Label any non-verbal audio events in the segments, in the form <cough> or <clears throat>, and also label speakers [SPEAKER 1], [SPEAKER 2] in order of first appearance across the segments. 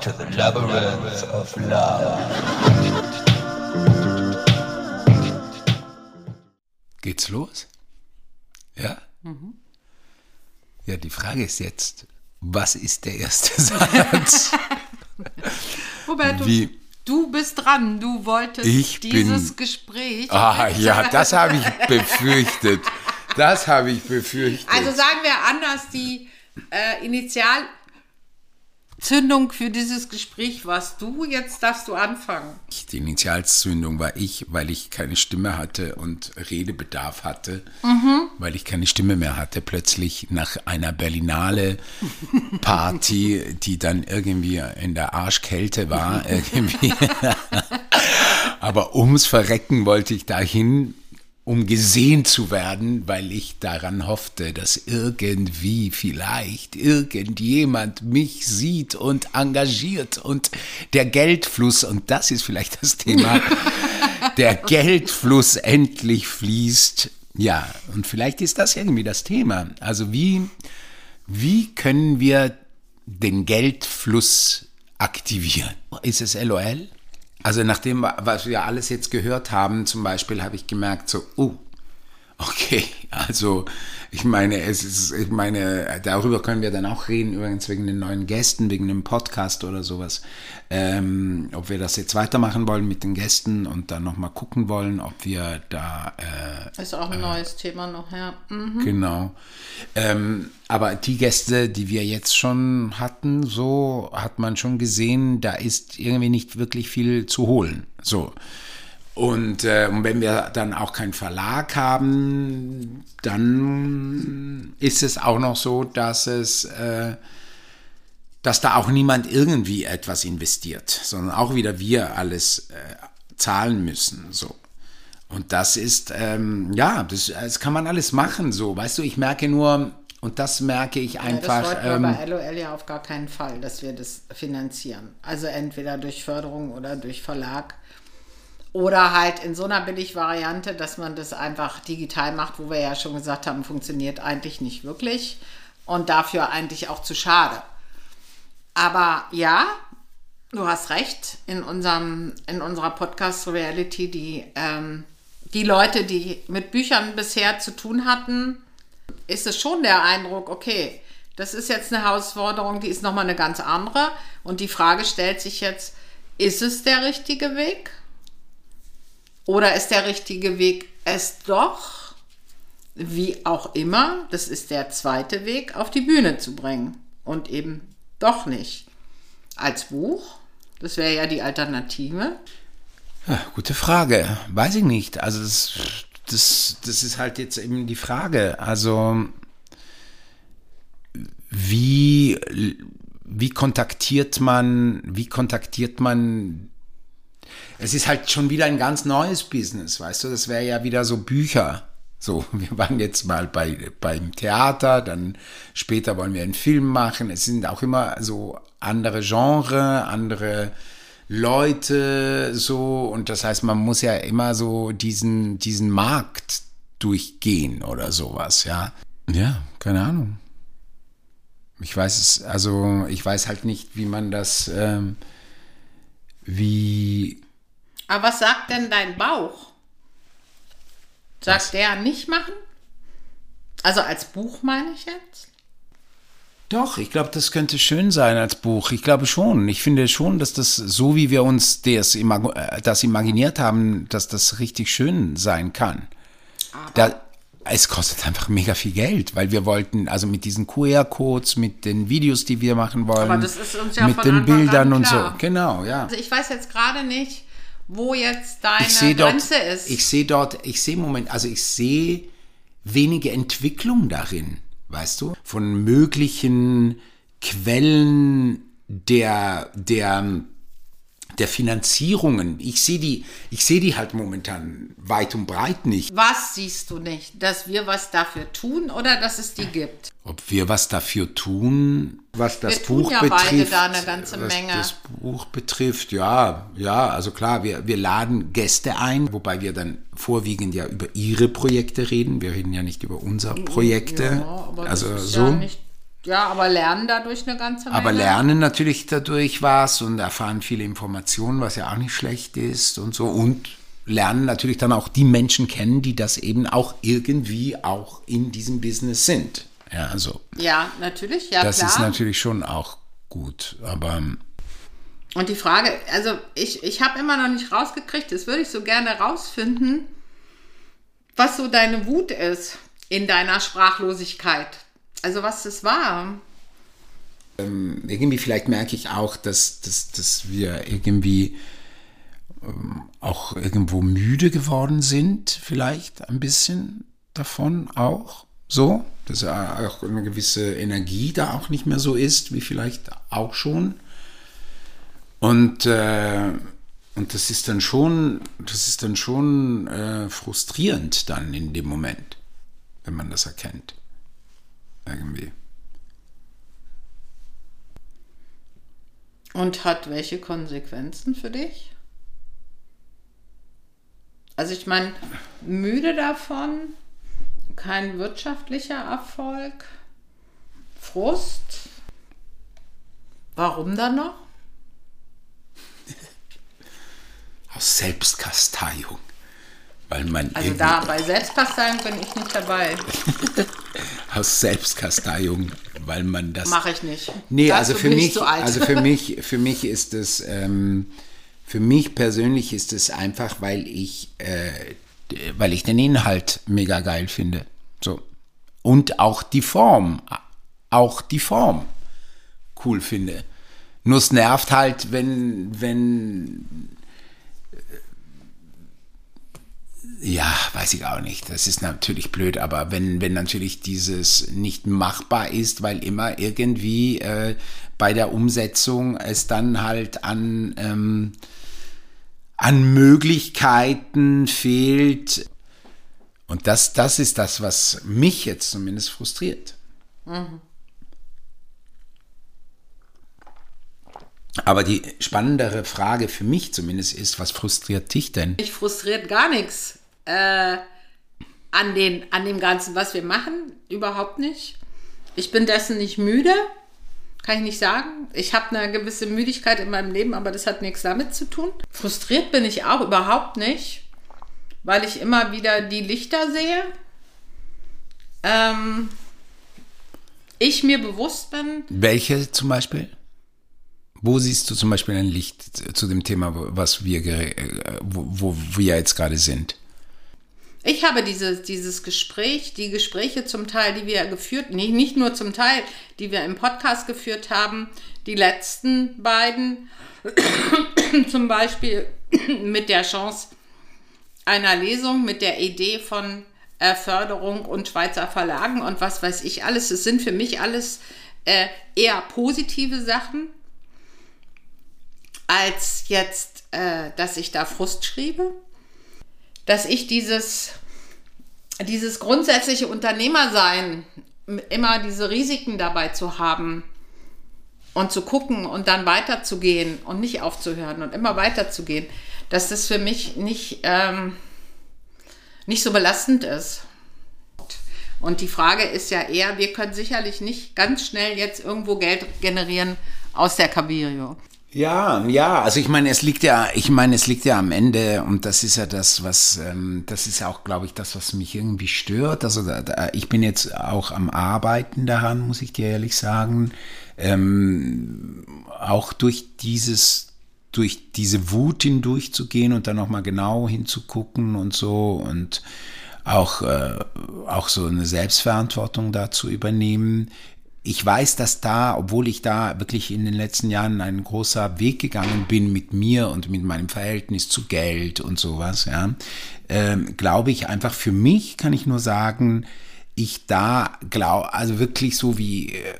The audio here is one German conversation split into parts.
[SPEAKER 1] to the labyrinth of love.
[SPEAKER 2] Geht's los? Ja? Ja, die Frage ist jetzt, was ist der erste <laughs> Satz?
[SPEAKER 3] Roberto,
[SPEAKER 2] Wie-
[SPEAKER 3] du bist dran. Du wolltest
[SPEAKER 2] Ich
[SPEAKER 3] dieses
[SPEAKER 2] bin-
[SPEAKER 3] Gespräch.
[SPEAKER 2] Ah ja, das habe ich befürchtet. Das habe ich befürchtet.
[SPEAKER 3] Also sagen wir anders, die äh, Initialzündung für dieses Gespräch warst du. Jetzt darfst du anfangen.
[SPEAKER 2] Die Initialzündung war ich, weil ich keine Stimme hatte und Redebedarf hatte, weil ich keine Stimme mehr hatte, plötzlich nach einer Berlinale Party, die dann irgendwie in der Arschkälte war, <laughs> irgendwie. Aber ums Verrecken wollte ich dahin, um gesehen zu werden, weil ich daran hoffte, dass irgendwie vielleicht irgendjemand mich sieht und engagiert und der Geldfluss, und das ist vielleicht das Thema, <laughs> der Geldfluss endlich fließt. Ja, und vielleicht ist das irgendwie das Thema. Also wie, wie können wir den Geldfluss aktivieren? Ist es LOL? Also nach dem, was wir alles jetzt gehört haben, zum Beispiel, habe ich gemerkt, so, oh, okay, also ich meine, es ist, ich meine, darüber können wir dann auch reden, übrigens wegen den neuen Gästen, wegen dem Podcast oder sowas. Ähm, ob wir das jetzt weitermachen wollen mit den Gästen und dann nochmal gucken wollen, ob wir da äh,
[SPEAKER 3] Ist auch ein neues Thema noch, ja. Mhm.
[SPEAKER 2] Genau. Ähm, aber die Gäste, die wir jetzt schon hatten, so hat man schon gesehen, da ist irgendwie nicht wirklich viel zu holen. So. Und, äh, wenn wir dann auch keinen Verlag haben, dann ist es auch noch so, dass es äh, dass da auch niemand irgendwie etwas investiert, sondern auch wieder wir alles äh, zahlen müssen. So. Und das ist, ähm, ja, das, das kann man alles machen, so. Weißt du, ich merke nur, und das merke ich
[SPEAKER 3] Ja,
[SPEAKER 2] einfach.
[SPEAKER 3] das wollten wir
[SPEAKER 2] ähm,
[SPEAKER 3] bei LOL ja auf gar keinen Fall, dass wir das finanzieren. Also entweder durch Förderung oder durch Verlag. Oder halt in so einer Billigvariante, dass man das einfach digital macht, wo wir ja schon gesagt haben, funktioniert eigentlich nicht wirklich und dafür eigentlich auch zu schade. Aber ja, du hast recht, in, unserem, in unserer Podcast-Reality, die, ähm, die Leute, die mit Büchern bisher zu tun hatten, ist es schon der Eindruck, okay, das ist jetzt eine Herausforderung, die ist nochmal eine ganz andere. Und die Frage stellt sich jetzt, ist es der richtige Weg? Oder ist der richtige Weg es doch, wie auch immer, das ist der zweite Weg, auf die Bühne zu bringen? Und eben doch nicht als Buch. Das wäre ja die Alternative.
[SPEAKER 2] Ja, gute Frage. Weiß ich nicht. Also das, das, das ist halt jetzt eben die Frage. Also wie, wie kontaktiert man, wie kontaktiert man es ist halt schon wieder ein ganz neues Business, weißt du? Das wäre ja wieder so Bücher. So, <laughs> wir waren jetzt mal bei, beim Theater, dann später wollen wir einen Film machen. Es sind auch immer so andere Genre, andere Leute, so. Und das heißt, man muss ja immer so diesen, diesen Markt durchgehen oder sowas, ja. Ja, keine Ahnung. Ich weiß es, also ich weiß halt nicht, wie man das, ähm, wie,
[SPEAKER 3] Aber was sagt denn dein Bauch? Sagt
[SPEAKER 2] Was?
[SPEAKER 3] der nicht machen? Also als Buch meine ich jetzt?
[SPEAKER 2] Doch, ich glaube, das könnte schön sein als Buch. Ich glaube schon. Ich finde schon, dass das, so wie wir uns das, imag äh, das imaginiert haben, dass das richtig schön sein kann. Da, es kostet einfach mega viel Geld, weil wir wollten, also mit diesen QR-Codes, mit den Videos, die wir machen wollen,
[SPEAKER 3] Aber das ist uns ja
[SPEAKER 2] mit den Bildern und so. Genau, ja.
[SPEAKER 3] Also ich weiß jetzt gerade nicht, wo jetzt deine
[SPEAKER 2] ich sehe dort,
[SPEAKER 3] Grenze ist.
[SPEAKER 2] ich sehe dort, ich sehe Moment, also ich sehe wenige Entwicklung darin, weißt du, von möglichen Quellen der der der Finanzierungen. Ich sehe die, ich sehe die halt momentan weit und breit nicht.
[SPEAKER 3] was siehst du nicht? Dass wir was dafür tun oder dass es die gibt?
[SPEAKER 2] Ob wir was dafür tun, was das
[SPEAKER 3] Wir tun
[SPEAKER 2] Buch
[SPEAKER 3] ja beide
[SPEAKER 2] betrifft.
[SPEAKER 3] da eine ganze
[SPEAKER 2] was
[SPEAKER 3] Menge.
[SPEAKER 2] das Buch betrifft, ja, ja, also klar, wir, wir laden Gäste ein, wobei wir dann vorwiegend ja über ihre Projekte reden. Wir reden ja nicht über unsere Projekte.
[SPEAKER 3] Ja, aber das
[SPEAKER 2] also
[SPEAKER 3] ist
[SPEAKER 2] so.
[SPEAKER 3] ja nicht Ja, aber lernen dadurch eine ganze Menge.
[SPEAKER 2] Aber lernen natürlich dadurch was und erfahren viele Informationen, was ja auch nicht schlecht ist und so. Und lernen natürlich dann auch die Menschen kennen, die das eben auch irgendwie auch in diesem Business sind. Ja, also.
[SPEAKER 3] Ja, natürlich, ja
[SPEAKER 2] das
[SPEAKER 3] klar.
[SPEAKER 2] ist natürlich schon auch gut. Aber ähm,
[SPEAKER 3] Und die Frage, also ich, ich habe immer noch nicht rausgekriegt, das würde ich so gerne rausfinden, was so deine Wut ist in deiner Sprachlosigkeit. Also was das war.
[SPEAKER 2] irgendwie vielleicht merke ich auch, dass, dass, dass wir irgendwie ähm, auch irgendwo müde geworden sind, vielleicht ein bisschen davon auch. So, dass ja auch eine gewisse Energie da auch nicht mehr so ist, wie vielleicht auch schon. Und, äh, und das ist dann schon, das ist dann schon äh, frustrierend dann in dem Moment, wenn man das erkennt. Irgendwie.
[SPEAKER 3] Und hat welche Konsequenzen für dich? Also ich meine, müde davon, kein wirtschaftlicher Erfolg, Frust. Warum dann noch? <laughs>
[SPEAKER 2] Aus Selbstkasteiung. Weil man
[SPEAKER 3] Also da bei Selbstkasteiung bin ich nicht dabei. <laughs>
[SPEAKER 2] aus Selbstkasteiung, weil man das
[SPEAKER 3] Mache ich nicht.
[SPEAKER 2] Nee,
[SPEAKER 3] Dazu
[SPEAKER 2] also für mich, also für mich, für mich ist es, ähm, für mich persönlich ist es einfach, weil ich, äh, weil ich den Inhalt mega geil finde. So. Und auch die Form, auch die Form cool finde. Nur es nervt halt, wenn, wenn, ja, weiß ich auch nicht. Das ist natürlich blöd, aber wenn, wenn natürlich dieses nicht machbar ist, weil immer irgendwie äh, bei der Umsetzung es dann halt an, ähm, an Möglichkeiten fehlt. Und das, das ist das, was mich jetzt zumindest frustriert. Aber die spannendere Frage für mich zumindest ist, was frustriert dich denn?
[SPEAKER 3] Mich frustriert gar nichts äh, an, den, an dem Ganzen, was wir machen. Überhaupt nicht. Ich bin dessen nicht müde. Kann ich nicht sagen. Ich habe eine gewisse Müdigkeit in meinem Leben, aber das hat nichts damit zu tun. Frustriert bin ich auch überhaupt nicht, weil ich immer wieder die Lichter sehe. Ähm, ich mir bewusst bin,
[SPEAKER 2] Welche zum Beispiel? Wo siehst du zum Beispiel ein Licht zu dem Thema, was wir, äh, wo, wo wir jetzt gerade sind?
[SPEAKER 3] Ich habe dieses, dieses Gespräch, die Gespräche zum Teil, die wir geführt, nicht, nicht nur zum Teil, die wir im Podcast geführt haben, die letzten beiden, <coughs> zum Beispiel <coughs> mit der Chance einer Lesung, mit der Idee von äh, Förderung und Schweizer Verlagen und was weiß ich alles. Es sind für mich alles äh, eher positive Sachen, als jetzt, äh, dass ich da Frust schriebe dass ich dieses, dieses grundsätzliche Unternehmersein, immer diese Risiken dabei zu haben und zu gucken und dann weiterzugehen und nicht aufzuhören und immer weiterzugehen, dass das für mich nicht, ähm, nicht so belastend ist. Und die Frage ist ja eher, wir können sicherlich nicht ganz schnell jetzt irgendwo Geld generieren aus der Cabirio.
[SPEAKER 2] Ja, ja, also ich meine, es liegt ja, ich meine, es liegt ja am Ende und das ist ja das, was, ähm, das ist ja auch, glaube ich, das, was mich irgendwie stört. Also da, da, ich bin jetzt auch am Arbeiten daran, muss ich dir ehrlich sagen. Ähm, auch durch dieses, durch diese Wut hindurchzugehen und dann nochmal genau hinzugucken und so und auch, äh, auch so eine Selbstverantwortung da zu übernehmen. Ich weiß, dass da, obwohl ich da wirklich in den letzten Jahren ein großer Weg gegangen bin mit mir und mit meinem Verhältnis zu Geld und sowas, ja, ähm, glaube ich einfach für mich kann ich nur sagen, ich da glaube, also wirklich so wie äh,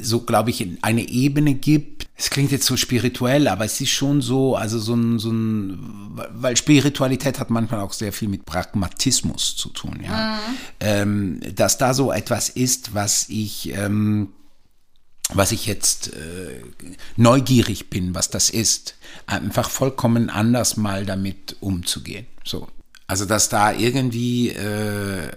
[SPEAKER 2] so, glaube ich, eine Ebene gibt. Es klingt jetzt so spirituell, aber es ist schon so, also so ein, so ein, weil Spiritualität hat manchmal auch sehr viel mit Pragmatismus zu tun, ja. Ähm, dass da so etwas ist, was ich, ähm, was ich jetzt äh, neugierig bin, was das ist, einfach vollkommen anders mal damit umzugehen. So. Also dass da irgendwie äh,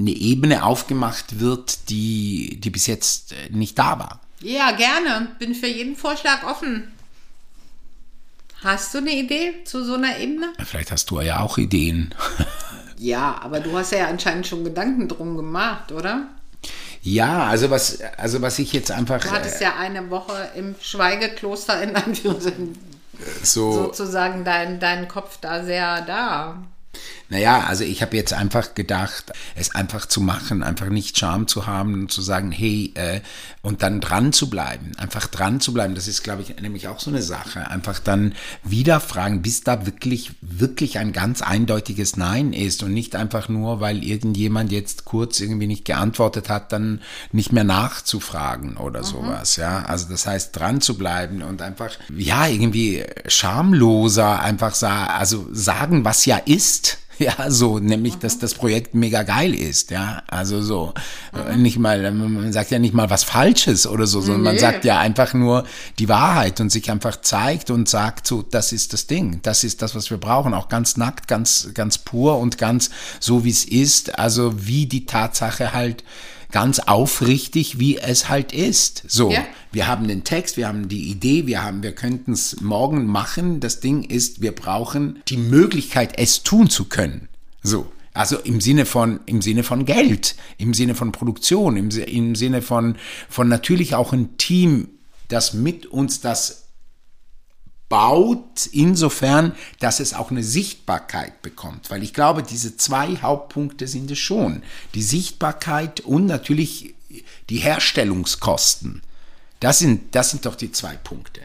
[SPEAKER 2] eine Ebene aufgemacht wird, die, die bis jetzt äh, nicht da war.
[SPEAKER 3] Ja, gerne. Bin für jeden Vorschlag offen. Hast du eine Idee zu so einer Ebene?
[SPEAKER 2] Vielleicht hast du ja auch Ideen. <laughs>
[SPEAKER 3] Ja, aber du hast ja anscheinend schon Gedanken drum gemacht, oder?
[SPEAKER 2] Ja, also was, also was ich jetzt einfach
[SPEAKER 3] Du hattest
[SPEAKER 2] äh,
[SPEAKER 3] ja eine Woche im Schweigekloster in Anführungszeichen
[SPEAKER 2] so,
[SPEAKER 3] sozusagen deinen dein Kopf da sehr da.
[SPEAKER 2] Naja, also ich habe jetzt einfach gedacht, es einfach zu machen, einfach nicht Scham zu haben und zu sagen, hey, äh, und dann dran zu bleiben, einfach dran zu bleiben, das ist, glaube ich, nämlich auch so eine Sache. Einfach dann wieder fragen, bis da wirklich, wirklich ein ganz eindeutiges Nein ist und nicht einfach nur, weil irgendjemand jetzt kurz irgendwie nicht geantwortet hat, dann nicht mehr nachzufragen oder sowas, ja. Also das heißt, dran zu bleiben und einfach, ja, irgendwie schamloser einfach sa also sagen, was ja ist. <laughs> Ja, so, nämlich, dass das Projekt mega geil ist, ja. Also so, äh, nicht mal, man sagt ja nicht mal was Falsches oder so, sondern man
[SPEAKER 3] Nee.
[SPEAKER 2] sagt ja einfach nur die Wahrheit und sich einfach zeigt und sagt so, das ist das Ding, das ist das, was wir brauchen, auch ganz nackt, ganz, ganz pur und ganz so, wie es ist, also wie die Tatsache halt ganz aufrichtig, wie es halt ist. So,
[SPEAKER 3] Ja.
[SPEAKER 2] wir haben den Text, wir haben die Idee, wir haben, wir könnten es morgen machen. Das Ding ist, wir brauchen die Möglichkeit, es tun zu können. So. Also im Sinne von, im Sinne von Geld, im Sinne von Produktion, im, im Sinne von, von natürlich auch ein Team, das mit uns das baut, insofern, dass es auch eine Sichtbarkeit bekommt. Weil ich glaube, diese zwei Hauptpunkte sind es schon. Die Sichtbarkeit und natürlich die Herstellungskosten. Das sind, das sind doch die zwei Punkte.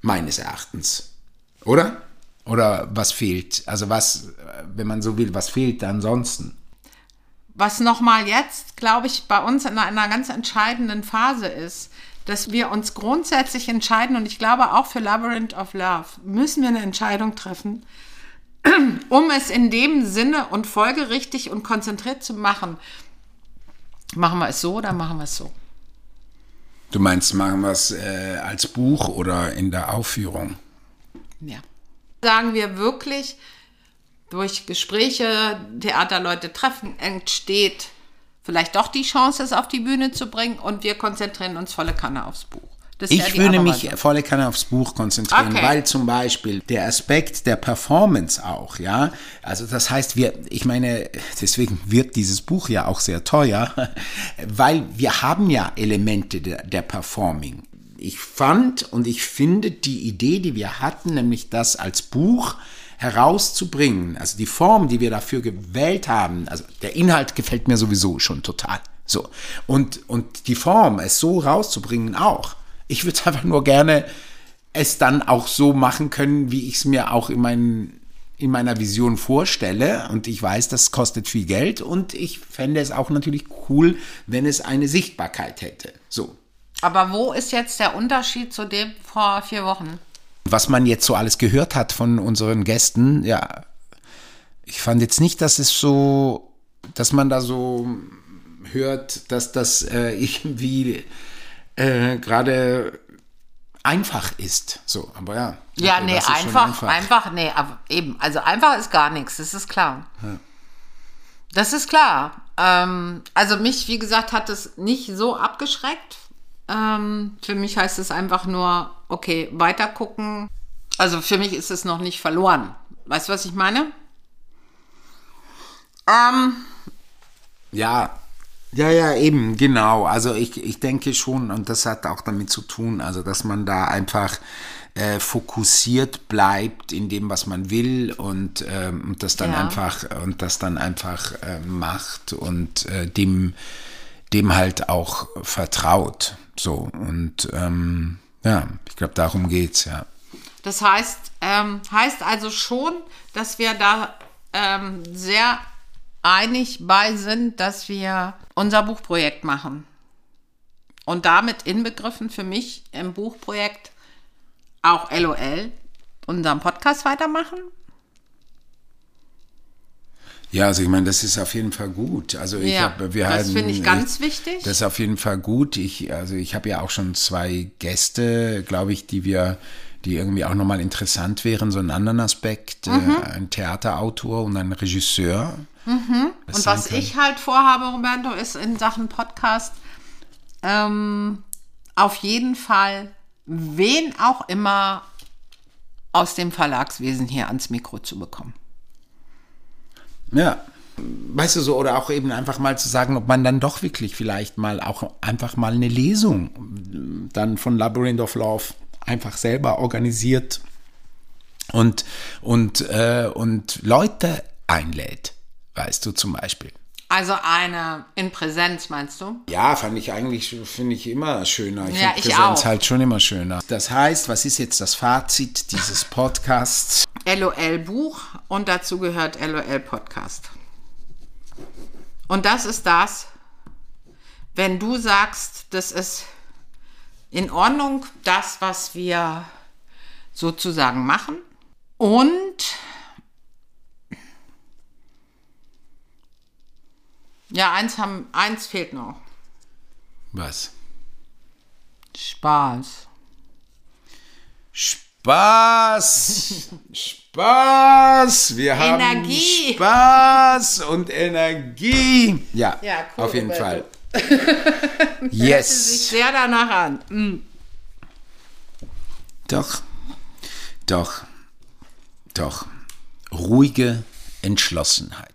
[SPEAKER 2] Meines Erachtens. Oder? Oder was fehlt? Also was, wenn man so will, was fehlt ansonsten?
[SPEAKER 3] Was nochmal jetzt, glaube ich, bei uns in einer ganz entscheidenden Phase ist, dass wir uns grundsätzlich entscheiden, und ich glaube auch für Labyrinth of Love müssen wir eine Entscheidung treffen, <clears throat> um es in dem Sinne und folgerichtig und konzentriert zu machen. Machen wir es so oder machen wir es so?
[SPEAKER 2] Du meinst, machen wir es äh, als Buch oder in der Aufführung?
[SPEAKER 3] Ja. Sagen wir wirklich, durch Gespräche, Theaterleute treffen, entsteht vielleicht doch die Chance, es auf die Bühne zu bringen und wir konzentrieren uns volle Kanne aufs Buch. Das
[SPEAKER 2] Ich würde mich volle Kanne aufs Buch konzentrieren,
[SPEAKER 3] Okay.
[SPEAKER 2] weil zum Beispiel der Aspekt der Performance auch, ja, also das heißt, wir, ich meine, deswegen wird dieses Buch ja auch sehr teuer, <laughs> weil wir haben ja Elemente der, der Performing. Ich fand und ich finde die Idee, die wir hatten, nämlich das als Buch herauszubringen, also die Form, die wir dafür gewählt haben, also der Inhalt gefällt mir sowieso schon total. So. Und, und die Form, es so rauszubringen, auch. Ich würde <laughs> einfach nur gerne es dann auch so machen können, wie ich es mir auch in, meinen, in meiner Vision vorstelle. Und ich weiß, das kostet viel Geld. Und ich fände es auch natürlich cool, wenn es eine Sichtbarkeit hätte. So.
[SPEAKER 3] Aber wo ist jetzt der Unterschied zu dem vor vier Wochen?
[SPEAKER 2] Was man jetzt so alles gehört hat von unseren Gästen, ja, ich fand jetzt nicht, dass es so, dass man da so hört, dass das äh, irgendwie äh, gerade einfach ist. So, aber ja.
[SPEAKER 3] Ja,
[SPEAKER 2] okay,
[SPEAKER 3] nee,
[SPEAKER 2] das ist schon
[SPEAKER 3] einfach, einfach, nee, aber eben, also einfach ist gar nichts, das ist klar. Das ist klar. Ähm, also mich, wie gesagt, hat es nicht so abgeschreckt. Ähm, für mich heißt es einfach nur, okay, weiter gucken. Also für mich ist es noch nicht verloren. Weißt du, was ich meine? Ähm,
[SPEAKER 2] Ja, ja, ja, eben, genau. Also ich, ich denke schon, und das hat auch damit zu tun, also dass man da einfach äh, fokussiert bleibt in dem, was man will und, ähm, und das dann
[SPEAKER 3] Ja.
[SPEAKER 2] einfach und das dann einfach äh, macht und äh, dem, dem halt auch vertraut. So und ähm, ja, ich glaube, darum geht's, ja.
[SPEAKER 3] Das heißt, ähm, heißt also schon, dass wir da ähm, sehr einig bei sind, dass wir unser Buchprojekt machen. Und damit inbegriffen für mich im Buchprojekt auch LOL, unseren Podcast weitermachen.
[SPEAKER 2] Ja, also ich meine, das ist auf jeden Fall gut. Also ich
[SPEAKER 3] Ja,
[SPEAKER 2] hab, wir
[SPEAKER 3] das finde ich ganz wichtig.
[SPEAKER 2] Das ist auf jeden Fall gut. Ich, also ich habe ja auch schon zwei Gäste, glaube ich, die wir, die irgendwie auch nochmal interessant wären, so einen anderen Aspekt,
[SPEAKER 3] Mhm.
[SPEAKER 2] äh, ein Theaterautor und ein Regisseur.
[SPEAKER 3] Und
[SPEAKER 2] sein
[SPEAKER 3] was
[SPEAKER 2] kann.
[SPEAKER 3] ich halt vorhabe, Roberto, ist in Sachen Podcast ähm, auf jeden Fall, wen auch immer aus dem Verlagswesen hier ans Mikro zu bekommen.
[SPEAKER 2] Ja. Weißt du so, oder auch eben einfach mal zu sagen, ob man dann doch wirklich vielleicht mal auch einfach mal eine Lesung dann von Labyrinth of Love einfach selber organisiert und, und, äh, und Leute einlädt, weißt du zum Beispiel.
[SPEAKER 3] Also eine in Präsenz, meinst du?
[SPEAKER 2] Ja, fand ich eigentlich, finde ich immer schöner. Ich
[SPEAKER 3] Ja,
[SPEAKER 2] finde Präsenz
[SPEAKER 3] auch.
[SPEAKER 2] halt schon immer schöner. Das heißt, was ist jetzt das Fazit dieses Podcasts?
[SPEAKER 3] LOL Buch und dazu gehört LOL Podcast. Und das ist das, wenn du sagst, das ist in Ordnung, das, was wir sozusagen machen. Und ja, eins haben, eins fehlt noch.
[SPEAKER 2] Was?
[SPEAKER 3] Spaß.
[SPEAKER 2] Spaß! <laughs> Spaß! Wir haben
[SPEAKER 3] Energie.
[SPEAKER 2] Spaß und Energie. Ja,
[SPEAKER 3] Ja, cool,
[SPEAKER 2] auf jeden
[SPEAKER 3] Roberto.
[SPEAKER 2] Fall. <laughs>
[SPEAKER 3] Sich
[SPEAKER 2] Yes.
[SPEAKER 3] sehr danach an. Mm.
[SPEAKER 2] Doch, doch, doch. Ruhige Entschlossenheit.